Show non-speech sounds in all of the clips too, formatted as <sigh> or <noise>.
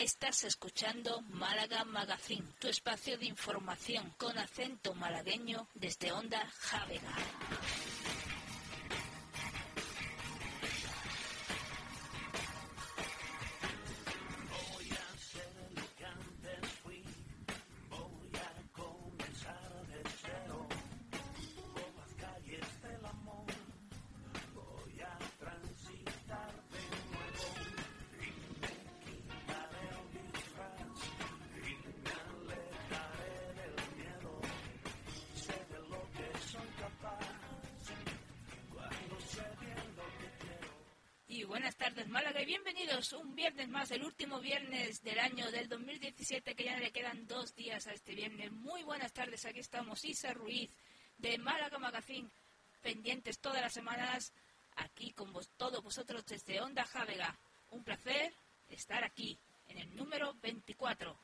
Estás escuchando Málaga Magazine, tu espacio de información con acento malagueño desde Onda Javega. Málaga y bienvenidos un viernes más, el último viernes del año del 2017 que ya le quedan dos días a este viernes. Muy buenas tardes, aquí estamos Isa Ruiz de Málaga Magazine, pendientes todas las semanas aquí con vos, todos vosotros desde Onda Javega. Un placer estar aquí en el número 24.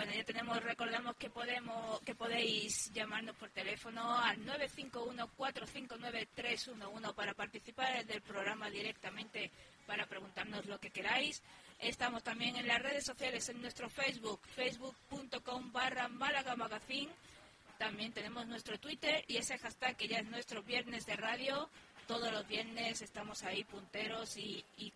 Bueno, ya tenemos, recordamos que podemos, que podéis llamarnos por teléfono al 951-459-311 para participar del programa directamente, para preguntarnos lo que queráis. Estamos también en las redes sociales, en nuestro Facebook, facebook.com barra Málaga Magazine. También tenemos nuestro Twitter y ese hashtag que ya es nuestro viernes de radio. Todos los viernes estamos ahí punteros y, y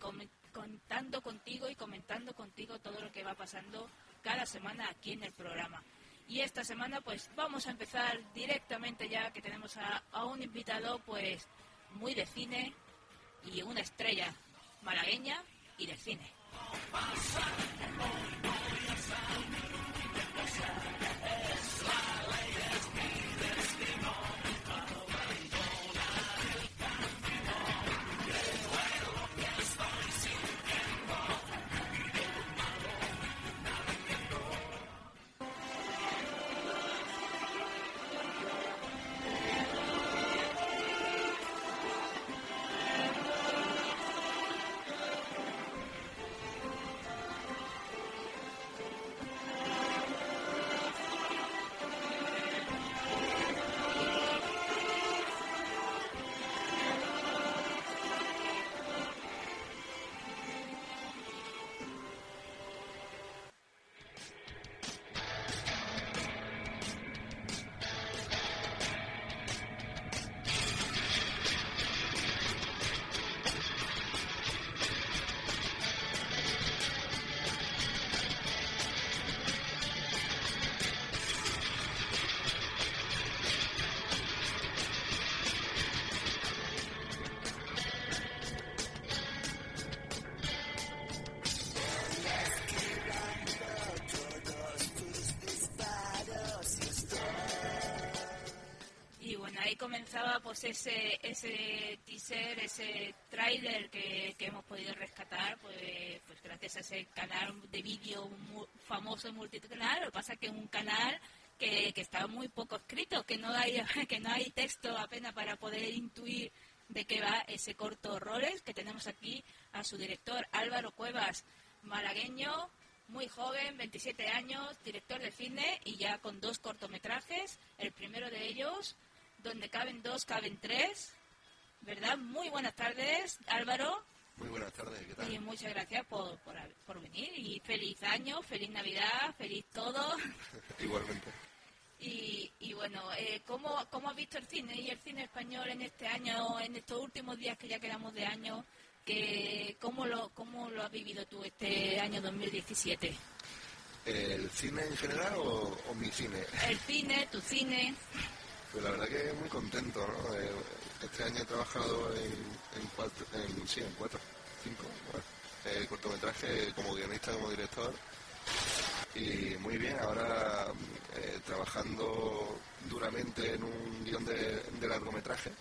contando contigo y comentando contigo todo lo que va pasando cada semana aquí en el programa. Y esta semana pues vamos a empezar directamente ya que tenemos a, un invitado pues muy de cine y una estrella malagueña y de cine. Comenzaba pues ese, ese teaser, ese trailer que, hemos podido rescatar, pues, pues gracias a ese canal de vídeo famoso multicanal. Lo que pasa que un canal que, que está muy poco escrito, que no hay <laughs> que no hay texto apenas para poder intuir de qué va ese corto roles que tenemos aquí a su director Álvaro Cuevas, malagueño, muy joven, 27 años, director de cine y ya con dos cortometrajes. El primero de ellos, donde caben dos, caben tres, ¿verdad? Muy buenas tardes, Álvaro. Muy buenas tardes, ¿qué tal? Y muchas gracias por, por, venir y feliz año, feliz Navidad, feliz todo. <laughs> Igualmente. Y, y bueno, eh, ¿cómo, ¿cómo has visto el cine y el cine español en este año, en estos últimos días que ya quedamos de año? Que, ¿cómo, lo, ¿Cómo lo has vivido tú este año 2017? ¿El cine en general o, o mi cine? El cine, tu cine. <laughs> Pues la verdad que muy contento, ¿no? Eh, Este año he trabajado en, cuatro, cinco, bueno, eh, cortometrajes como guionista, como director. Y muy bien, ahora eh, trabajando duramente en un guion de, largometraje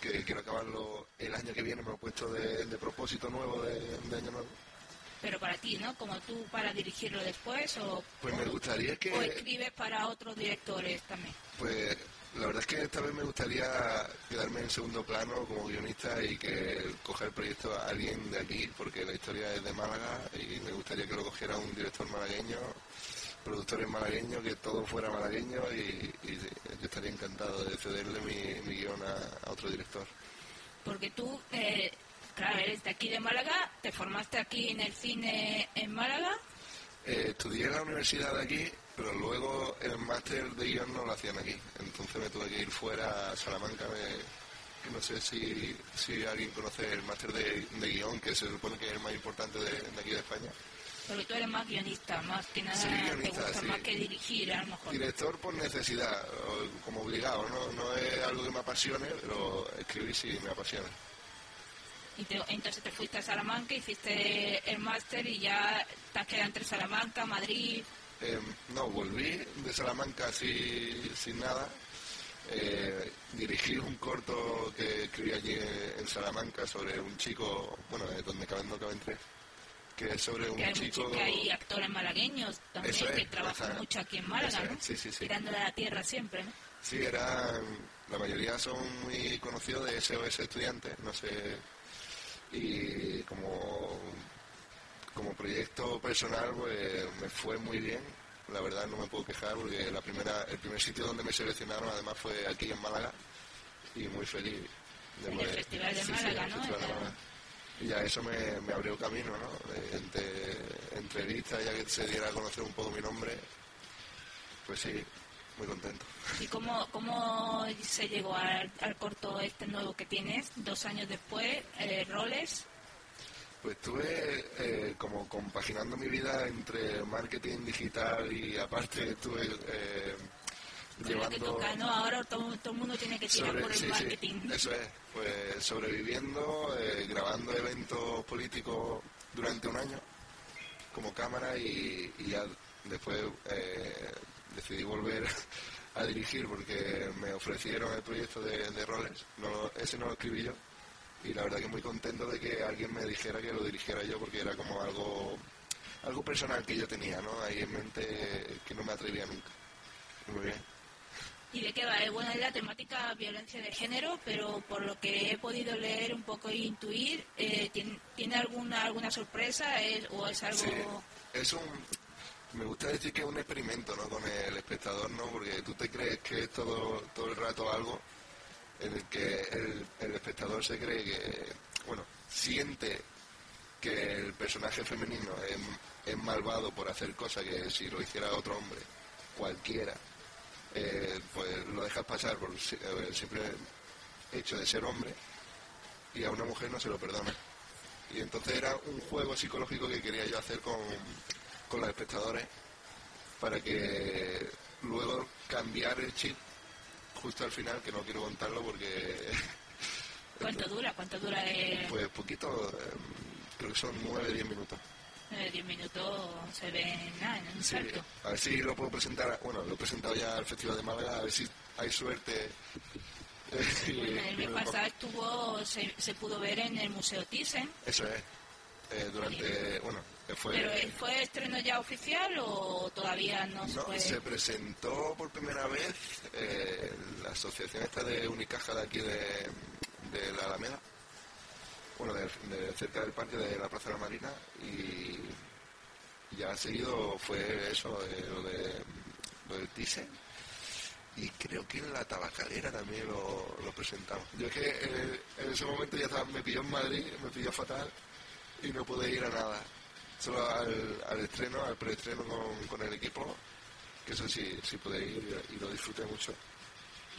que quiero acabarlo el año que viene, me lo he puesto de, propósito nuevo de año nuevo. Pero para ti, ¿no? Como tú para dirigirlo después o, Pues me gustaría que... o escribes para otros directores también. Pues la verdad es que esta vez me gustaría quedarme en segundo plano como guionista y que coja el proyecto a alguien de aquí, porque la historia es de Málaga y me gustaría que lo cogiera un director malagueño, productores malagueños, que todo fuera malagueño y, y yo estaría encantado de cederle mi, mi guion a, a otro director. Porque tú, eh, claro, eres de aquí de Málaga, te formaste aquí en el cine en Málaga. Eh, estudié en la universidad de aquí, pero luego el máster de guion no lo hacían aquí. Entonces me tuve que ir fuera a Salamanca. me- no sé si, si alguien conoce el máster de, de guion, que se supone que es el más importante de, de aquí de España. Porque tú eres más guionista, más que nada Sí, te gusta sí. más que dirigir, a lo mejor. Director por necesidad, como obligado, ¿no? No es algo que me apasione, pero escribir sí me apasiona. Y te- entonces te fuiste a Salamanca, hiciste el máster y ya te has quedado entre Salamanca, Madrid. Eh, no, volví de Salamanca así, sin nada. Eh, dirigí un corto que escribí allí en Salamanca sobre un chico, bueno, donde caben, no caben tres, que es sobre un hay, chico... que hay actores malagueños también es, que trabajan esa- mucho aquí en Málaga, es, ¿no? sí, sí, sí. Tirándole a la tierra siempre, ¿no? Sí, eran, la mayoría son muy conocidos de SOS Estudiantes, no sé, y como, como proyecto personal pues me fue muy bien, la verdad no me puedo quejar porque la primera, el primer sitio donde me seleccionaron además fue aquí en Málaga y muy feliz. de el Festival de sí, sí, Málaga, el ¿no? Festival de Era- Málaga. Y ya eso me, me abrió camino, ¿no? Entre entrevistas, ya que se diera a conocer un poco mi nombre, pues sí, muy contento. ¿Y cómo, cómo se llegó al, al corto este nuevo que tienes, dos años después, eh, roles? Pues estuve eh, como compaginando mi vida entre marketing digital y aparte estuve eh, que llevando toca, ¿no? Ahora todo, todo el mundo tiene que tirar sobre- por el sí, sí, marketing. eso es, pues sobreviviendo, eh, grabando eventos políticos durante un año como cámara y, y ya después eh, decidí volver a dirigir porque me ofrecieron el proyecto de, de roles, no, ese no lo escribí yo y la verdad que muy contento de que alguien me dijera que lo dirigiera yo porque era como algo algo personal que yo tenía, ¿no? Ahí en mente que no me atrevía nunca. Muy bien. ¿Y de qué va? Eh, Bueno, es la temática violencia de género, pero por lo que he podido leer un poco e intuir, eh, ¿tiene, tiene alguna alguna sorpresa es- o es algo...? Sí, es un... Me gusta decir que es un experimento ¿no? con el espectador, ¿no? Porque tú te crees que es todo, todo el rato algo en el que el, el espectador se cree que, bueno, siente que el personaje femenino es, es malvado por hacer cosas que si lo hiciera otro hombre, cualquiera, eh, pues lo dejas pasar por si- el simple hecho de ser hombre y a una mujer no se lo perdona. Y entonces era un juego psicológico que quería yo hacer con, con los espectadores para que luego cambiar el chip justo al final, que no quiero contarlo porque <laughs> ¿Cuánto dura? ¿Cuánto dura el pues poquito, eh, creo que son 9-10 minutos. eh, 10 minutos? Se ve nada, en un Sí, salto. a ver si lo puedo presentar, bueno, lo he presentado ya al Festival de Málaga, a ver si hay suerte. Bueno, el <laughs> mes pasado estuvo, se, se pudo ver en el Museo Thyssen, Eso es. Eh, durante, bueno, fue... pero ¿eh, ¿fue estreno ya oficial o todavía no se presentó por primera vez eh, la asociación esta de Unicaja de aquí de, de la Alameda, bueno, de, de cerca del parque de la Plaza de la Marina y ya seguido fue eso, eh, lo, de, lo del Thyssen y creo que en la tabacalera también lo, lo presentamos. Yo es que eh, en ese momento ya estaba, me pilló en Madrid, me pilló fatal y no pude ir a nada. Solo al, al estreno, al preestreno con, con el equipo, que eso sí, sí pude ir y lo disfruté mucho.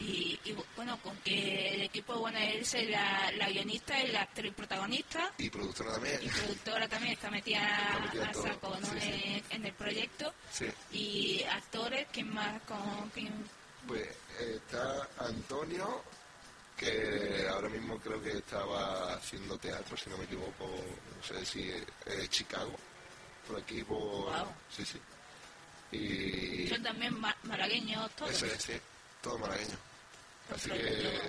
Y, bueno, con que el equipo, bueno, es la, la guionista, el actor y protagonista. Y productora también. Y productora también está metida, <laughs> a saco en, el proyecto. Sí. Y actores, ¿quién más? Con, Pues está Antonio, que ahora mismo creo que estaba haciendo teatro, si no me equivoco, no sé si es Chicago, por aquí, por... Sí, sí. Y... Son también malagueños todos. Eso es, sí, todos malagueños. Así que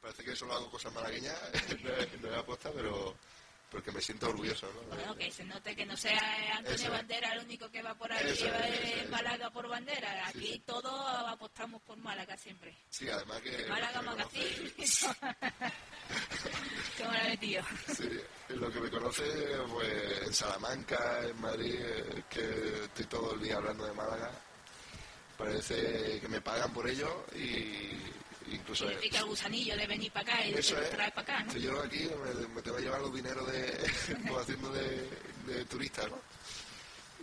parece que solo hago cosas malagueñas, <laughs> no, he apuesta, pero porque me siento orgulloso. ¿no? Bueno, que se note que no sea Antonio Bandera el único que va por ahí y lleva de Málaga por bandera. Aquí todos apostamos por Málaga siempre. Sí, además que... Málaga Magazine. <laughs> Qué me tío. Sí, lo que me conoce, pues en Salamanca, en Madrid, que estoy todo el día hablando de Málaga. Parece que me pagan por ello y incluso significa el gusanillo de venir para acá y trae para acá, ¿no? Si yo aquí me, te voy a llevar los dineros de <laughs> haciendo de, de, turista, ¿no?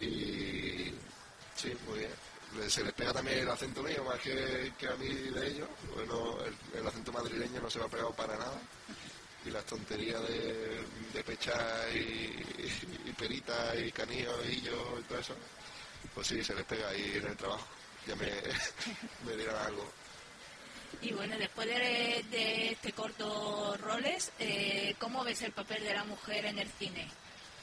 Y sí, muy bien. Se les pega también el acento mío más que, que a mí de ellos. Bueno, el, acento madrileño no se me ha pegado para nada. Y las tonterías de, de pecha y, y, perita y canillo y yo y todo eso, pues sí, se les pega ahí en el trabajo. Ya me, <laughs> me dirán algo. Y bueno, después de, este corto roles, eh, ¿cómo ves el papel de la mujer en el cine?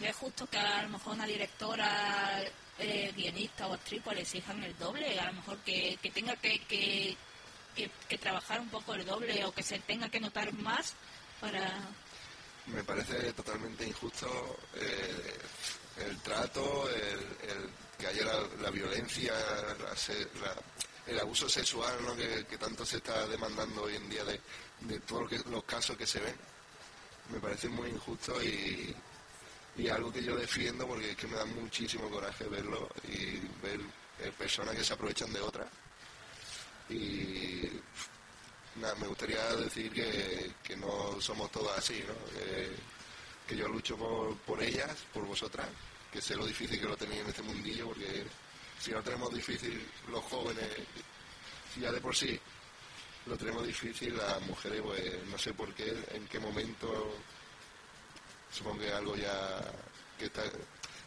¿Ves justo que a lo mejor una directora, eh, guionista o actriz pues le el doble? A lo mejor que, tenga que, trabajar un poco el doble o que se tenga que notar más para... Me parece totalmente injusto eh, el trato, el, que haya la, violencia, la el abuso sexual que, tanto se está demandando hoy en día de, todos los casos que se ven. Me parece muy injusto y, algo que yo defiendo porque es que me da muchísimo coraje verlo y ver eh, personas que se aprovechan de otras. Y nada, me gustaría decir que, no somos todas así, que, yo lucho por, por ellas, por vosotras, que sé lo difícil que lo tenéis en este mundillo porque si lo tenemos difícil los jóvenes, si ya de por sí lo tenemos difícil, las mujeres, pues no sé por qué, en qué momento, supongo que algo ya que está...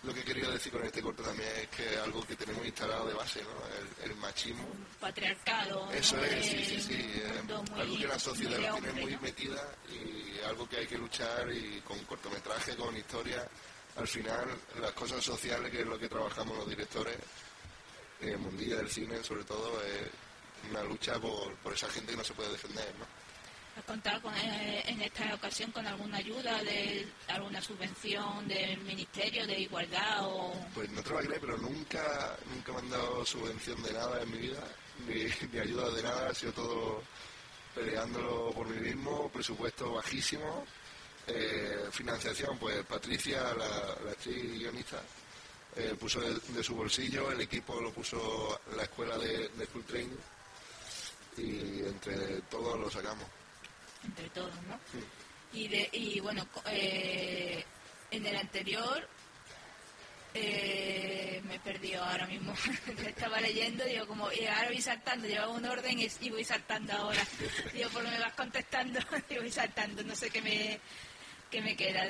Lo que quería decir con este corte también es que algo que tenemos instalado de base, ¿no? El, machismo. Patriarcado. Eso es, sí, sí, sí. algo que la sociedad tiene muy metida y algo que hay que luchar y con cortometraje, con historia. Al final, las cosas sociales, que es lo que trabajamos los directores, en el mundillo del cine, sobre todo, es una lucha por, por esa gente que no se puede defender, ¿no? ¿Has contado con, eh, en esta ocasión con alguna ayuda de alguna subvención del Ministerio de Igualdad o...? Pues no te lo pero nunca, nunca me han dado subvención de nada en mi vida, ni, ayuda de nada, ha sido todo peleándolo por mí mismo, presupuesto bajísimo, eh, financiación, pues Patricia, la, la actriz guionista, eh, puso de, su bolsillo, el equipo lo puso la escuela de, de Full Training y entre todos lo sacamos. Entre todos, ¿no? Y, de, y bueno, eh, en el anterior eh, me perdió ahora mismo. <laughs> Estaba leyendo, digo, como, y ahora voy saltando, llevaba un orden y, voy saltando ahora. <laughs> digo, por lo me vas contestando, <laughs> y voy saltando, no sé qué me ¿Qué me queda?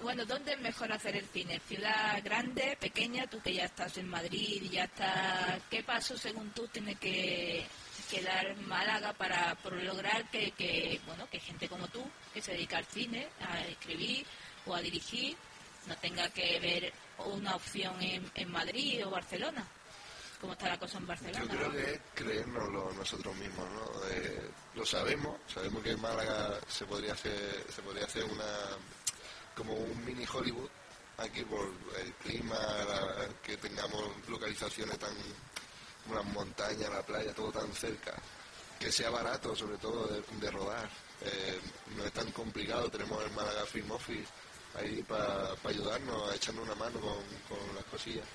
bueno, ¿dónde es mejor hacer el cine? ¿Ciudad grande, pequeña? Tú que ya estás en Madrid, ya está... ¿Qué paso, según tú, tiene que, dar Málaga para lograr que, bueno, que gente como tú, que se dedica al cine, a escribir o a dirigir, no tenga que ver una opción en, en Madrid o Barcelona? Cómo está la cosa en Barcelona. Yo creo que es creérnoslo nosotros mismos, ¿no? lo sabemos, sabemos que en Málaga se podría hacer, se podría hacer una como un mini Hollywood aquí por el clima, que tengamos localizaciones tan unas montañas, la playa, todo tan cerca, que sea barato sobre todo de, rodar. Eh, no es tan complicado, tenemos el Málaga Film Office ahí para ayudarnos, a echarnos una mano con, con las cosillas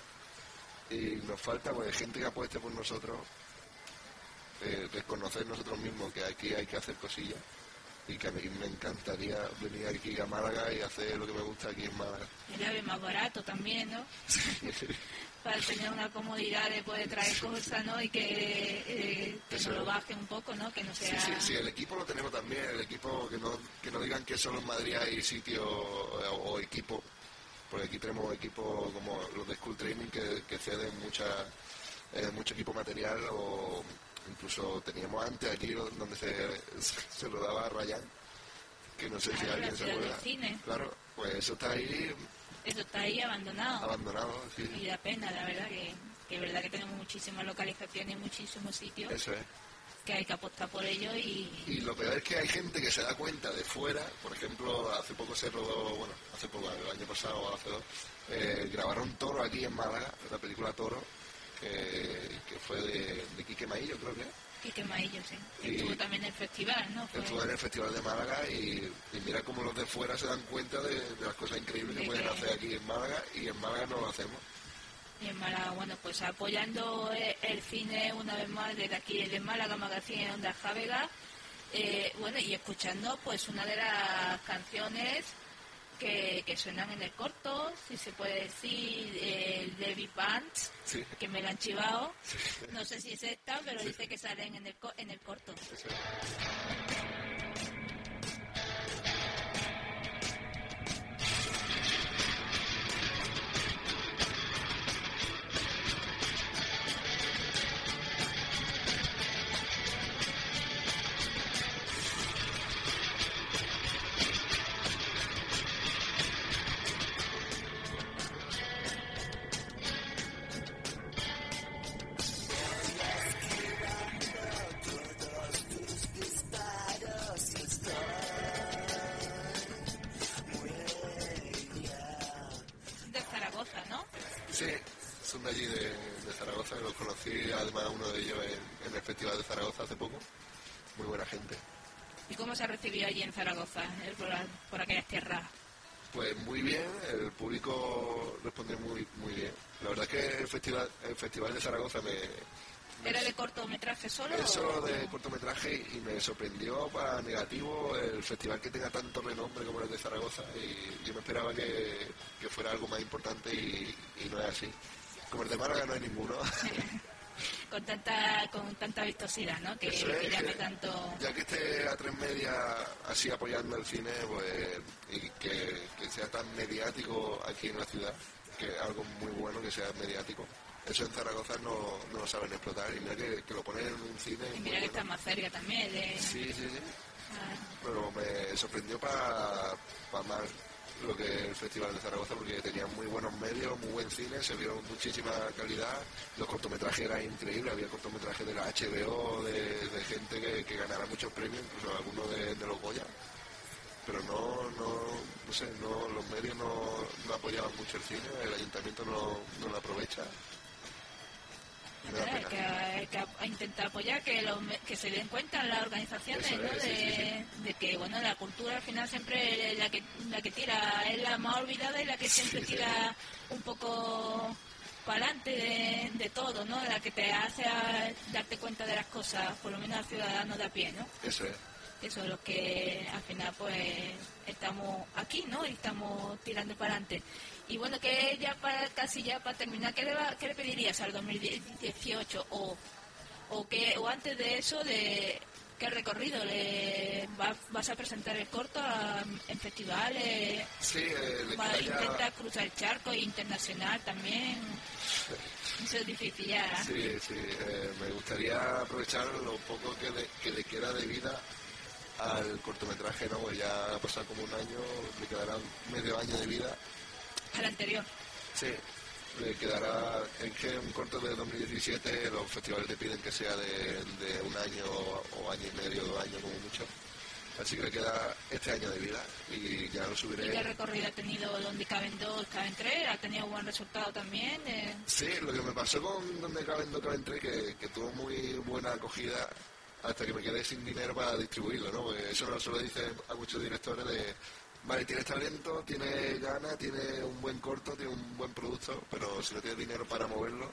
y nos falta pues, gente que apueste por nosotros, eh, reconocer nosotros mismos que aquí hay que hacer cosillas y que a mí me encantaría venir aquí a Málaga y hacer lo que me gusta aquí en Málaga. El ave más barato también, ¿no? <laughs> para tener una comodidad de poder traer cosas, ¿no? Y que, eh, que lo baje un poco, ¿no? Que no sea... Sí, sí, sí, el equipo lo tenemos también, el equipo, que no, que no digan que solo en Madrid hay sitio o, equipo, porque aquí tenemos equipos como los de School Training que, que ceden mucha, eh, mucho equipo material o incluso teníamos antes aquí donde se, se lo daba a Ryan, que no sé si alguien se acuerda. Claro, pues eso está ahí eso está ahí abandonado. Abandonado, sí. Y da pena, la verdad, que, que verdad que tenemos muchísimas localizaciones, muchísimos sitios. Eso es. Que hay que apostar por ello y... Y lo peor es que hay gente que se da cuenta de fuera, por ejemplo, hace poco se rodó, bueno, hace poco, el año pasado hace dos, eh, grabaron Toro aquí en Málaga, la película Toro, que, que fue de, de Quique Maillo, creo que Quique Maillo, sí. Estuvo también en el festival, ¿no? Estuvo en el festival de Málaga y, mira cómo los de fuera se dan cuenta de, las cosas increíbles que pueden hacer aquí en Málaga y en Málaga no lo hacemos. Y en Málaga, bueno, pues apoyando eh, el cine una vez más desde aquí, desde Málaga Magazine Onda Javega, eh, bueno, y escuchando pues una de las canciones que, que, suenan en el corto, si se puede decir, el de Big que me la han chivado. No sé si es esta, pero dice que salen en el, en el corto. Se ha recibido allí en Zaragoza, eh, por, aquellas tierras? Pues muy bien, el público respondió muy muy bien. La verdad es que el festival, el festival de Zaragoza me, ¿Era de cortometraje solo? Es solo de cortometraje y me sorprendió para negativo el festival que tenga tanto renombre como el de Zaragoza y yo me esperaba que, fuera algo más importante y, y, no es así. Como el de Málaga no hay ninguno. <laughs> con tanta con tanta vistosidad, ¿no? Que, llame tanto... Ya que esté a tres media así apoyando el cine, pues, y que, sea tan mediático aquí en la ciudad, que es algo muy bueno que sea mediático. Eso en Zaragoza no, no lo saben explotar y mira que, lo ponen en un cine... Y mira que está más cerca también de... Sí, sí, sí. Ah. Pero me sorprendió para más lo que el Festival de Zaragoza porque tenía muy buenos medios, muy buen cine, se vio muchísima calidad, los cortometrajes eran increíbles, había cortometrajes de la HBO, de, gente que, ganara muchos premios, incluso algunos de, los Goya, pero no, no, no sé, no, los medios no, apoyaban mucho el cine, el ayuntamiento no lo aprovecha que, que, intentar apoyar que, que se den cuenta las organizaciones de, que bueno la cultura al final siempre es la que la que tira es la más olvidada y la que siempre tira un poco para adelante de, todo no la que te hace darte cuenta de las cosas por lo menos al ciudadano de a pie no eso es eso es lo que al final pues estamos aquí no y estamos tirando para adelante y bueno, que ya para casi ya para terminar, ¿qué le, qué le pedirías al 2018 o, o, que, o antes de eso, de qué recorrido le vas a presentar el corto en festivales? Sí, eh, intentar cruzar el charco internacional también. Eso es difícil ya. Sí, sí, eh, me gustaría aprovechar lo poco que le, que le queda de vida al cortometraje, ¿no? Pues ya ha pasado como un año, le quedará medio año de vida al anterior. Sí, le quedará en que un corto de 2017 los festivales te piden que sea de, un año o año y medio, dos años como mucho. Así que le queda este año de vida y ya lo subiré. ¿Y qué recorrido ha tenido donde caben dos, caben tres? ¿Ha tenido buen resultado también? Eh... Sí, lo que me pasó con donde caben dos, caben tres, que, que tuvo muy buena acogida hasta que me quedé sin dinero para distribuirlo, ¿no? Porque eso no se lo dice a muchos directores de Vale, tienes talento, tienes ganas, tienes un buen corto, tienes un buen producto, pero si no tienes dinero para moverlo,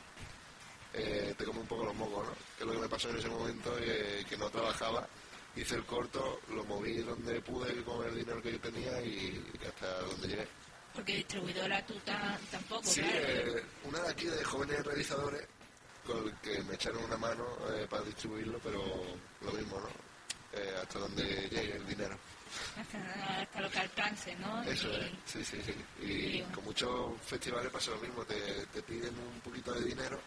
eh, te come un poco los mocos, ¿no? Que es lo que me pasó en ese momento, que no trabajaba, hice el corto, lo moví donde pude con el dinero que yo tenía y, hasta donde llegué. Porque distribuidora tú tampoco, Sí, eh, una de aquí de jóvenes realizadores que me echaron una mano eh, para distribuirlo, pero lo mismo, ¿no? Eh, hasta donde llegue el dinero. Hasta, lo que alcance, ¿no? Eso es, sí, sí, sí. Y, con muchos festivales pasa lo mismo, te, te piden un poquito de dinero.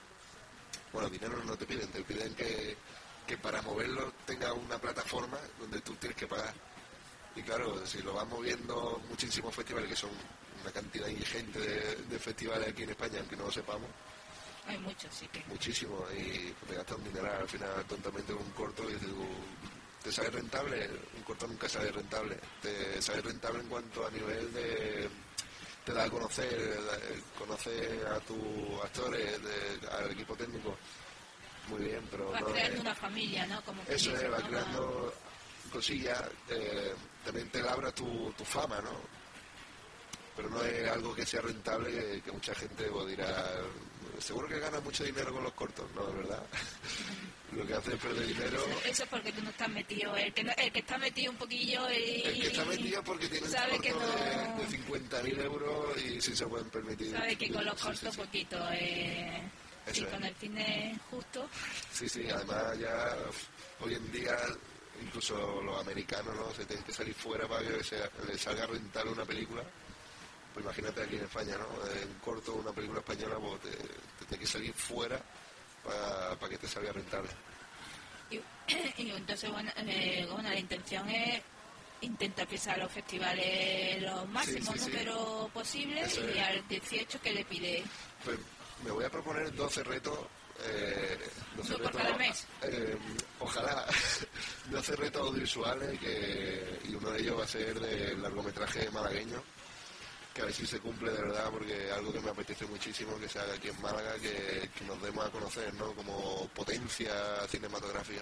Bueno, dinero no te piden, te piden que, que para moverlo tenga una plataforma donde tú tienes que pagar. Y claro, si lo vas moviendo muchísimos festivales, que son una cantidad ingente de, festivales aquí en España, aunque no lo sepamos. Hay muchos, sí que. Muchísimo, y te gastas un dinero al final tontamente con un corto y dices, ¿te sale rentable? Un corto nunca sale rentable. Te sale rentable en cuanto a nivel de te da a conocer, conocer a tus actores, al equipo técnico, muy bien, pero... Va creando una familia, ¿no? Como eso es, va creando cosillas, eh, también te labra tu, tu fama, ¿no? Pero no es algo que sea rentable, que, mucha gente dirá, seguro que gana mucho dinero con los cortos, ¿no? ¿Verdad? <laughs> lo que hace es perder dinero. Eso, es porque tú no estás metido. El que, el que está metido un poquillo. Y, el que está metido porque tiene un corto que no... de, de 50.000 euros y si se pueden permitir. Sabe que con los cortos poquito. Eh, y con el cine justo. Sí, sí, además ya hoy en día incluso los americanos no se tienen que salir fuera para que les salga rentable una película pues imagínate aquí en España no en corto una película española pues te, te tiene que salir fuera para que te salga rentable. Y, <clears throat> entonces eh, bueno, la intención es intentar pisar los festivales los máximos números posibles y al 18 que le pide. Pues me voy a proponer 12 retos eh, 12 retos, mes? Eh, ojalá <laughs> 12 retos audiovisuales que, y uno de ellos va a ser de largometraje malagueño que a ver si se cumple de verdad porque algo que me apetece muchísimo que se haga aquí en Málaga que, que nos demos a conocer ¿no? como potencia cinematográfica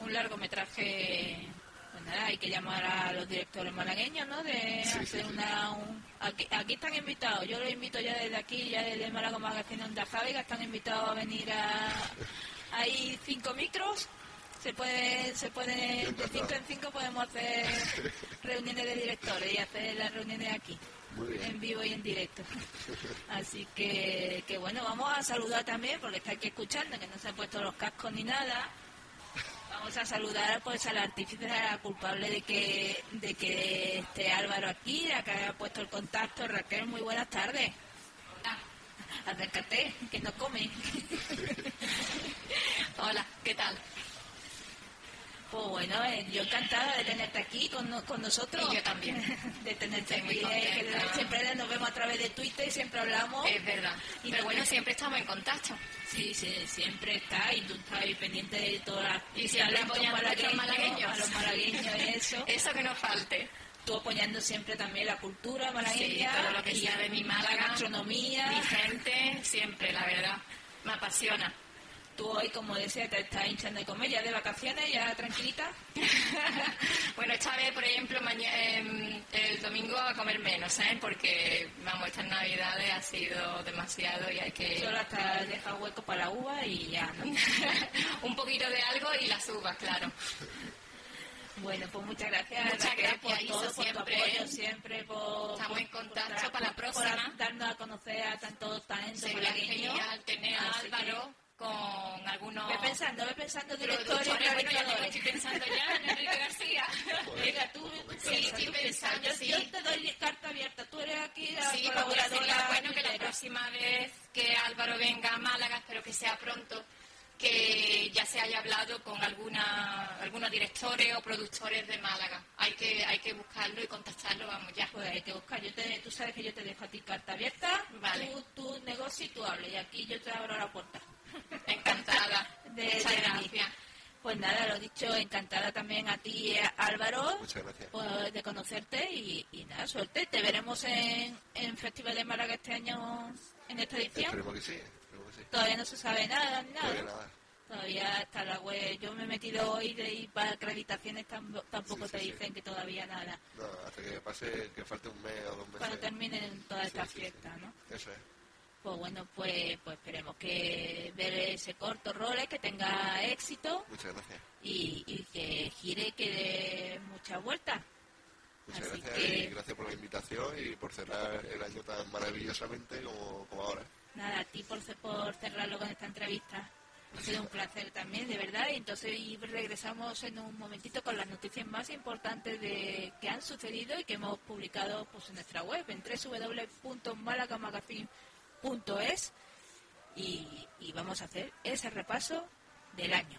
un largometraje pues nada, hay que llamar a los directores malagueños, ¿no? De hacer una... Aquí, aquí, están invitados, yo los invito ya desde aquí, ya desde Málaga Magazine Onda Fábrica, están invitados a venir a... Hay cinco micros, se puede, se puede, de cinco en cinco podemos hacer reuniones de directores y hacer las reuniones aquí. en vivo y en directo. Así que, que bueno, vamos a saludar también, porque está aquí escuchando, que no se han puesto los cascos ni nada. Vamos a saludar pues al artífice culpable de que de que esté Álvaro aquí, a que haya puesto el contacto. Raquel, muy buenas tardes. Ah, acércate, que no come. <laughs> Hola, ¿qué tal? Pues bueno, eh, yo encantada de tenerte aquí con, con nosotros. Y yo también. <laughs> De tenerte aquí. Eh, siempre nos vemos a través de Twitter y siempre hablamos. Es verdad. Y Pero bueno, siempre estamos en contacto. Sí, sí, siempre está y tú estás ahí pendiente de todas las... Y siempre apoyando a los malagueños. A los malagueños, <laughs> eso. eso que nos falte. Tú apoyando siempre también la cultura malagueña. Sí, todo lo que sea de mi Málaga. La gastronomía. Mi gente, siempre, la verdad. Me apasiona tú hoy, como decía, te estás hinchando de comer, ya de vacaciones, ya tranquilita. <laughs> bueno, esta vez, por ejemplo, em, el domingo a comer menos, ¿sabes? Porque, vamos, estas navidades ha sido demasiado y hay que... Solo hasta dejar hueco para la uva y ya, ¿no? <laughs> Un poquito de algo y las uvas, claro. Bueno, pues muchas gracias. Muchas gracias por todo, siempre. por tu apoyo, siempre por... Estamos en contacto para la próxima. Por darnos a conocer a tantos talentos Sería genial tener a Álvaro con algunos... Ve pensando, ve pensando directores, bueno, ya estoy pensando ya en Enrique García. Venga, tú... Sí, estoy pensando, sí. Yo te doy carta abierta, tú eres aquí la sí, colaboradora... bueno que la próxima vez que Álvaro venga a Málaga, espero que sea pronto, que ya se haya hablado con alguna, algunos directores o productores de Málaga. Hay que hay que buscarlo y contactarlo, vamos ya. Pues hay que buscar. Yo te, tú sabes que yo te dejo a ti carta abierta, vale. tú, tú negocio y tú hables, y aquí yo te abro la puerta. <laughs> Encantada. de, de Pues nada, lo dicho, encantada también a ti, Álvaro. Muchas gracias. Pues, de conocerte y, nada, suerte. Te veremos en, en Festival de Málaga este año en esta edición. Esperemos que sí, Todavía no se sabe nada, nada. Todavía nada. Todavía está la web. Yo me he metido hoy de ir para acreditaciones, tampoco te dicen que todavía nada. No, hasta que pase, que falte un mes o dos meses. Cuando terminen todas estas fiestas, ¿no? Eso es pues bueno, pues, pues esperemos que ver ese corto role, que tenga éxito. Muchas gracias. Y, que gire, que dé muchas vueltas. Muchas gracias y gracias por la invitación y por cerrar el año tan maravillosamente como, como ahora. Nada, a ti por, por cerrarlo con esta entrevista. Ha sido un placer también, de verdad. Y entonces regresamos en un momentito con las noticias más importantes de que han sucedido y que hemos publicado pues, en nuestra web, en www.malagamagazine.es. Y, y vamos a hacer ese repaso del año.